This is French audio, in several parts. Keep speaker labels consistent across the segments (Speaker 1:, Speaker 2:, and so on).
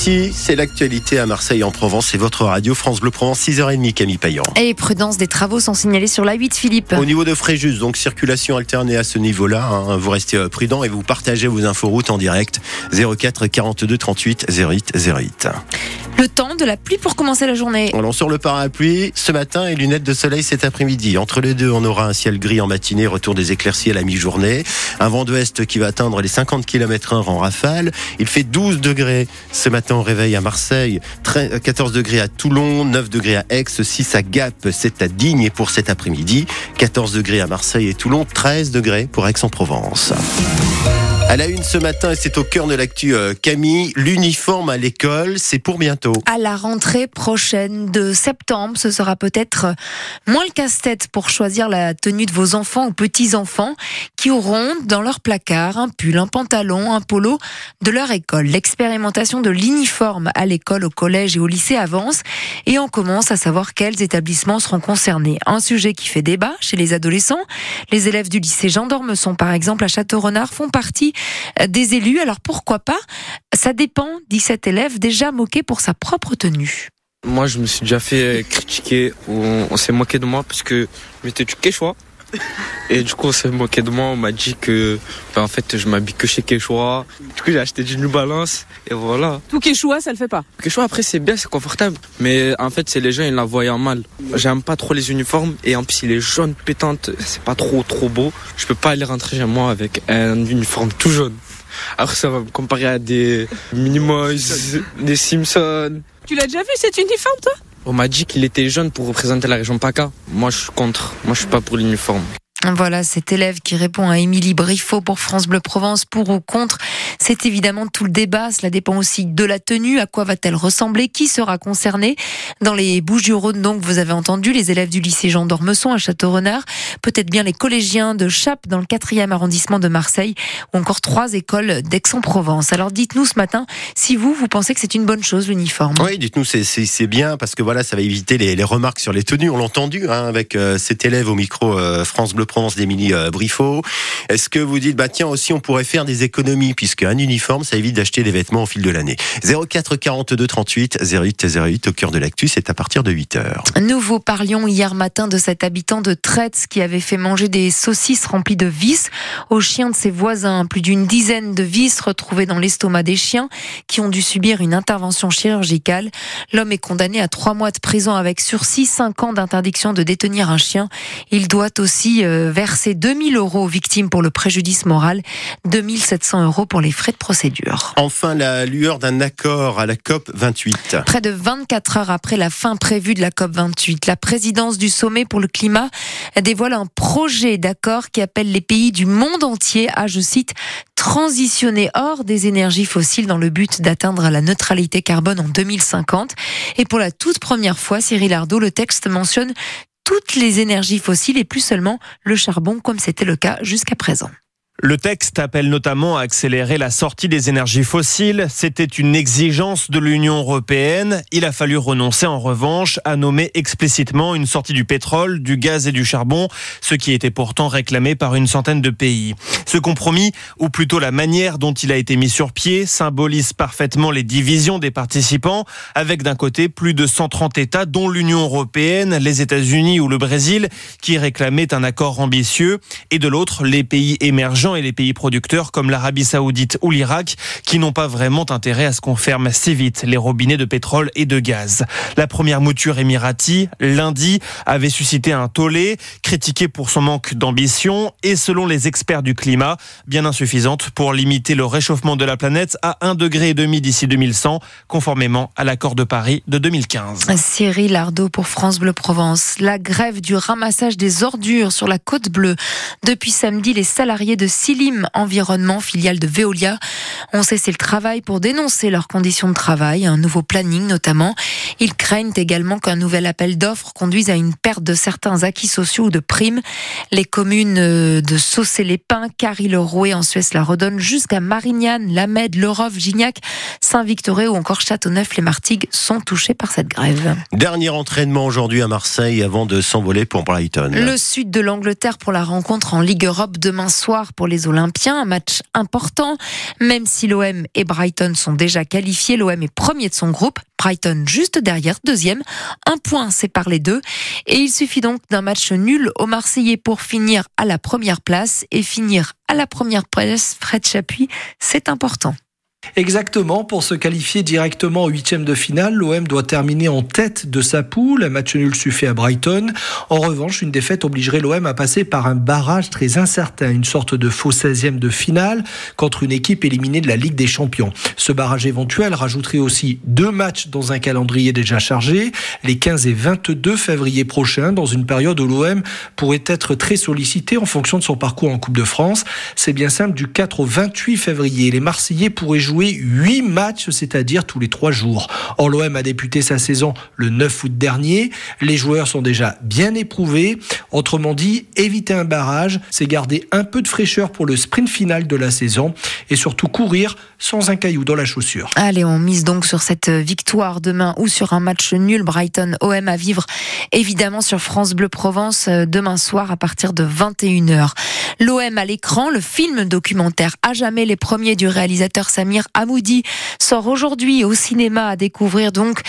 Speaker 1: Ici, c'est l'actualité à Marseille en Provence. C'est votre radio France Bleu Provence, 6h30, Camille Payan.
Speaker 2: Et prudence, des travaux sont signalés sur la 8, Philippe.
Speaker 1: Au niveau de Fréjus, donc circulation alternée à ce niveau-là. hein. vous restez euh, prudent et vous partagez vos inforoutes en direct. 04 42 38 08 08.
Speaker 2: Le temps de la pluie pour commencer la journée.
Speaker 1: On lance sur le parapluie ce matin et lunettes de soleil cet après-midi. Entre les deux, on aura un ciel gris en matinée, retour des éclaircies à la mi-journée. Un vent d'ouest qui va atteindre les 50 km h en rafale. Il fait 12 degrés ce matin au réveil à Marseille, 13 14 degrés à Toulon, 9 degrés à Aix, 6 à Gap, 7 à Digne pour cet après-midi, 14 degrés à Marseille et Toulon, 13 degrés pour Aix-en-Provence. À la une ce matin, et c'est au cœur de l'actu euh, Camille, l'uniforme à l'école, c'est pour bientôt.
Speaker 2: À la rentrée prochaine de septembre, ce sera peut-être moins le casse-tête pour choisir la tenue de vos enfants ou petits-enfants qui auront dans leur placard un pull, un pantalon, un polo de leur école. L'expérimentation de l'uniforme à l'école, au collège et au lycée avance et on commence à savoir quels établissements seront concernés. Un sujet qui fait débat chez les adolescents. Les élèves du lycée Jean d'Ormesson, par exemple, à Château-Renard, font partie des élus. Alors pourquoi pas? Ça dépend, dit cet élève, déjà moqué pour sa propre tenue.
Speaker 3: Moi, je me suis déjà fait critiquer, ou on, on s'est moqué de moi parce que je m'étais du Quechua. Et du coup, on s'est moqué de moi. On m'a dit que, ben, en fait, je m'habille que chez Quechua. Du coup, j'ai acheté du New Balance. Et voilà.
Speaker 4: Tout Quechua, ça le fait pas.
Speaker 3: Quechua, après, c'est bien, c'est confortable. Mais en fait, c'est les gens, ils la voient en mal. J'aime pas trop les uniformes. Et en plus, il est jaune pétante. C'est pas trop, trop beau. Je peux pas aller rentrer chez moi avec un uniforme tout jaune. Alors, ça va me comparer à des Minimoys, des Simpsons.
Speaker 4: Tu l'as déjà vu cet uniforme, toi?
Speaker 3: On m'a dit qu'il était jeune pour représenter la région PACA. Moi, je suis contre. Moi, je suis pas pour l'uniforme.
Speaker 2: Voilà cet élève qui répond à Émilie Briffaut pour France Bleu Provence pour ou contre. C'est évidemment tout le débat. Cela dépend aussi de la tenue. À quoi va-t-elle ressembler? Qui sera concerné? Dans les Bouches-du-Rhône, donc, vous avez entendu les élèves du lycée Jean d'Ormesson à Château-Renard. Peut-être bien les collégiens de Chape dans le 4e arrondissement de Marseille ou encore trois écoles d'Aix-en-Provence. Alors dites-nous ce matin si vous, vous pensez que c'est une bonne chose l'uniforme.
Speaker 1: Oui, dites-nous, c'est- bien parce que voilà, ça va éviter les, les remarques sur les tenues. On l'a entendu hein, avec euh, cet élève au micro euh, France Bleu Provence d'Émilie euh, Briffaut. Est-ce que vous dites, bah tiens, aussi on pourrait faire des économies puisque un uniforme, ça évite d'acheter des vêtements au fil de l'année. 04 42 38 08 08 au cœur de l'actu, c'est à partir de 8 heures.
Speaker 2: Nous vous parlions hier matin de cet habitant de Traite qui avait fait manger des saucisses remplies de vis aux chiens de ses voisins. Plus d'une dizaine de vis retrouvées dans l'estomac des chiens qui ont dû subir une intervention chirurgicale. L'homme est condamné à trois mois de prison avec sursis, cinq ans d'interdiction de détenir un chien. Il doit aussi verser 2000 euros aux victimes pour le préjudice moral, 2700 euros pour les frais de procédure.
Speaker 1: Enfin, la lueur d'un accord à la COP 28.
Speaker 2: Près de 24 heures après la fin prévue de la COP28, la présidence du sommet pour le climat dévoile un projet d'accord qui appelle les pays du monde entier à, je cite, transitionner hors des énergies fossiles dans le but d'atteindre la neutralité carbone en 2050. Et pour la toute première fois, Cyril Ardo, le texte mentionne toutes les énergies fossiles et plus seulement le charbon comme c'était le cas jusqu'à présent.
Speaker 5: Le texte appelle notamment à accélérer la sortie des énergies fossiles. C'était une exigence de l'Union européenne. Il a fallu renoncer en revanche à nommer explicitement une sortie du pétrole, du gaz et du charbon, ce qui était pourtant réclamé par une centaine de pays. Ce compromis, ou plutôt la manière dont il a été mis sur pied, symbolise parfaitement les divisions des participants, avec d'un côté plus de 130 États, dont l'Union européenne, les États-Unis ou le Brésil, qui réclamaient un accord ambitieux, et de l'autre les pays émergents et les pays producteurs comme l'Arabie saoudite ou l'Irak qui n'ont pas vraiment intérêt à ce qu'on ferme si vite les robinets de pétrole et de gaz. La première mouture émirati, lundi, avait suscité un tollé, critiqué pour son manque d'ambition et selon les experts du climat, bien insuffisante pour limiter le réchauffement de la planète à 1,5 degré d'ici 2100, conformément à l'accord de Paris de 2015.
Speaker 2: Cyril Ardo pour France Bleu Provence. La grève du ramassage des ordures sur la côte bleue. Depuis samedi, les salariés de Silim Environnement, filiale de Veolia, ont cessé le travail pour dénoncer leurs conditions de travail, un nouveau planning notamment. Ils craignent également qu'un nouvel appel d'offres conduise à une perte de certains acquis sociaux ou de primes. Les communes de Saucé-les-Pins, Carry-le-Rouet en Suisse la redonne jusqu'à Marignane, Lamède, Lerov, Gignac, Saint-Victoré ou encore Châteauneuf-les-Martigues sont touchés par cette grève.
Speaker 1: Dernier entraînement aujourd'hui à Marseille avant de s'envoler pour Brighton.
Speaker 2: Le sud de l'Angleterre pour la rencontre en Ligue Europe demain soir. pour les Olympiens, un match important. Même si l'OM et Brighton sont déjà qualifiés, l'OM est premier de son groupe, Brighton juste derrière, deuxième. Un point sépare les deux. Et il suffit donc d'un match nul aux Marseillais pour finir à la première place et finir à la première place, Fred Chapuis, c'est important.
Speaker 6: Exactement, pour se qualifier directement au huitième de finale, l'OM doit terminer en tête de sa poule. Un match nul suffit à Brighton. En revanche, une défaite obligerait l'OM à passer par un barrage très incertain, une sorte de faux 16e de finale contre une équipe éliminée de la Ligue des Champions. Ce barrage éventuel rajouterait aussi deux matchs dans un calendrier déjà chargé, les 15 et 22 février prochains, dans une période où l'OM pourrait être très sollicité en fonction de son parcours en Coupe de France. C'est bien simple, du 4 au 28 février, les Marseillais pourraient jouer joué 8 matchs, c'est-à-dire tous les 3 jours. Or, l'OM a débuté sa saison le 9 août dernier. Les joueurs sont déjà bien éprouvés. Autrement dit, éviter un barrage, c'est garder un peu de fraîcheur pour le sprint final de la saison et surtout courir sans un caillou dans la chaussure.
Speaker 2: Allez, on mise donc sur cette victoire demain ou sur un match nul Brighton OM à vivre évidemment sur France Bleu Provence euh, demain soir à partir de 21h. L'OM à l'écran, le film documentaire à jamais les premiers du réalisateur Samir Amoudi sort aujourd'hui au cinéma à découvrir donc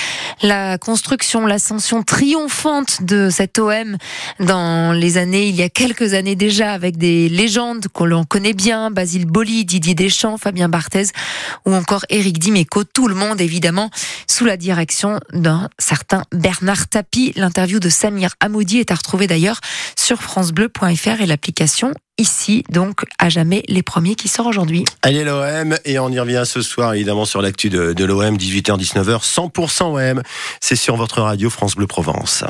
Speaker 2: la construction, l'ascension triomphante de cet OM dans les années, il y a quelques années déjà, avec des légendes que l'on connaît bien, Basile Boli, Didier Deschamps, Fabien Barthez ou encore Éric Dimeco, tout le monde évidemment sous la direction d'un certain Bernard Tapie. L'interview de Samir Amoudi est à retrouver d'ailleurs sur francebleu.fr et l'application ici, donc à jamais les premiers qui sortent aujourd'hui.
Speaker 1: Allez l'OM et on y revient ce soir évidemment sur l'actu de, de l'OM 18h-19h 100% OM. C'est sur votre radio France Bleu Provence.